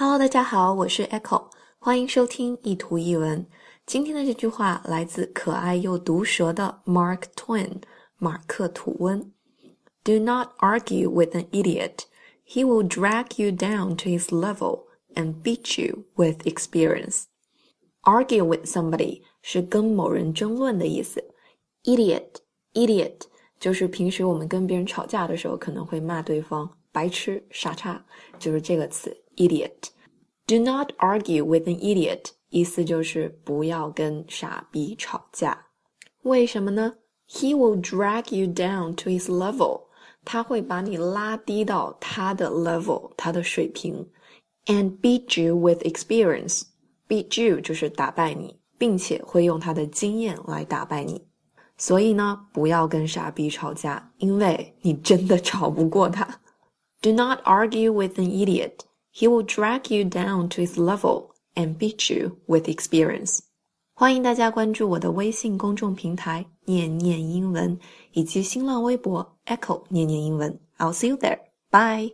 Hello，大家好，我是 Echo，欢迎收听一图一文。今天的这句话来自可爱又毒舌的 Mark Twain，马克·吐温。Do not argue with an idiot. He will drag you down to his level and beat you with experience. Argue with somebody 是跟某人争论的意思。Idiot，idiot 就是平时我们跟别人吵架的时候可能会骂对方。白痴、傻叉，就是这个词 ，idiot。Do not argue with an idiot，意思就是不要跟傻逼吵架。为什么呢？He will drag you down to his level，他会把你拉低到他的 level，他的水平。And beat you with experience，beat you 就是打败你，并且会用他的经验来打败你。所以呢，不要跟傻逼吵架，因为你真的吵不过他。Do not argue with an idiot. He will drag you down to his level and beat you with experience. 欢迎大家关注我的微信公众平台“念念英文”以及新浪微博 “Echo 念念英文”。I'll see you there. Bye.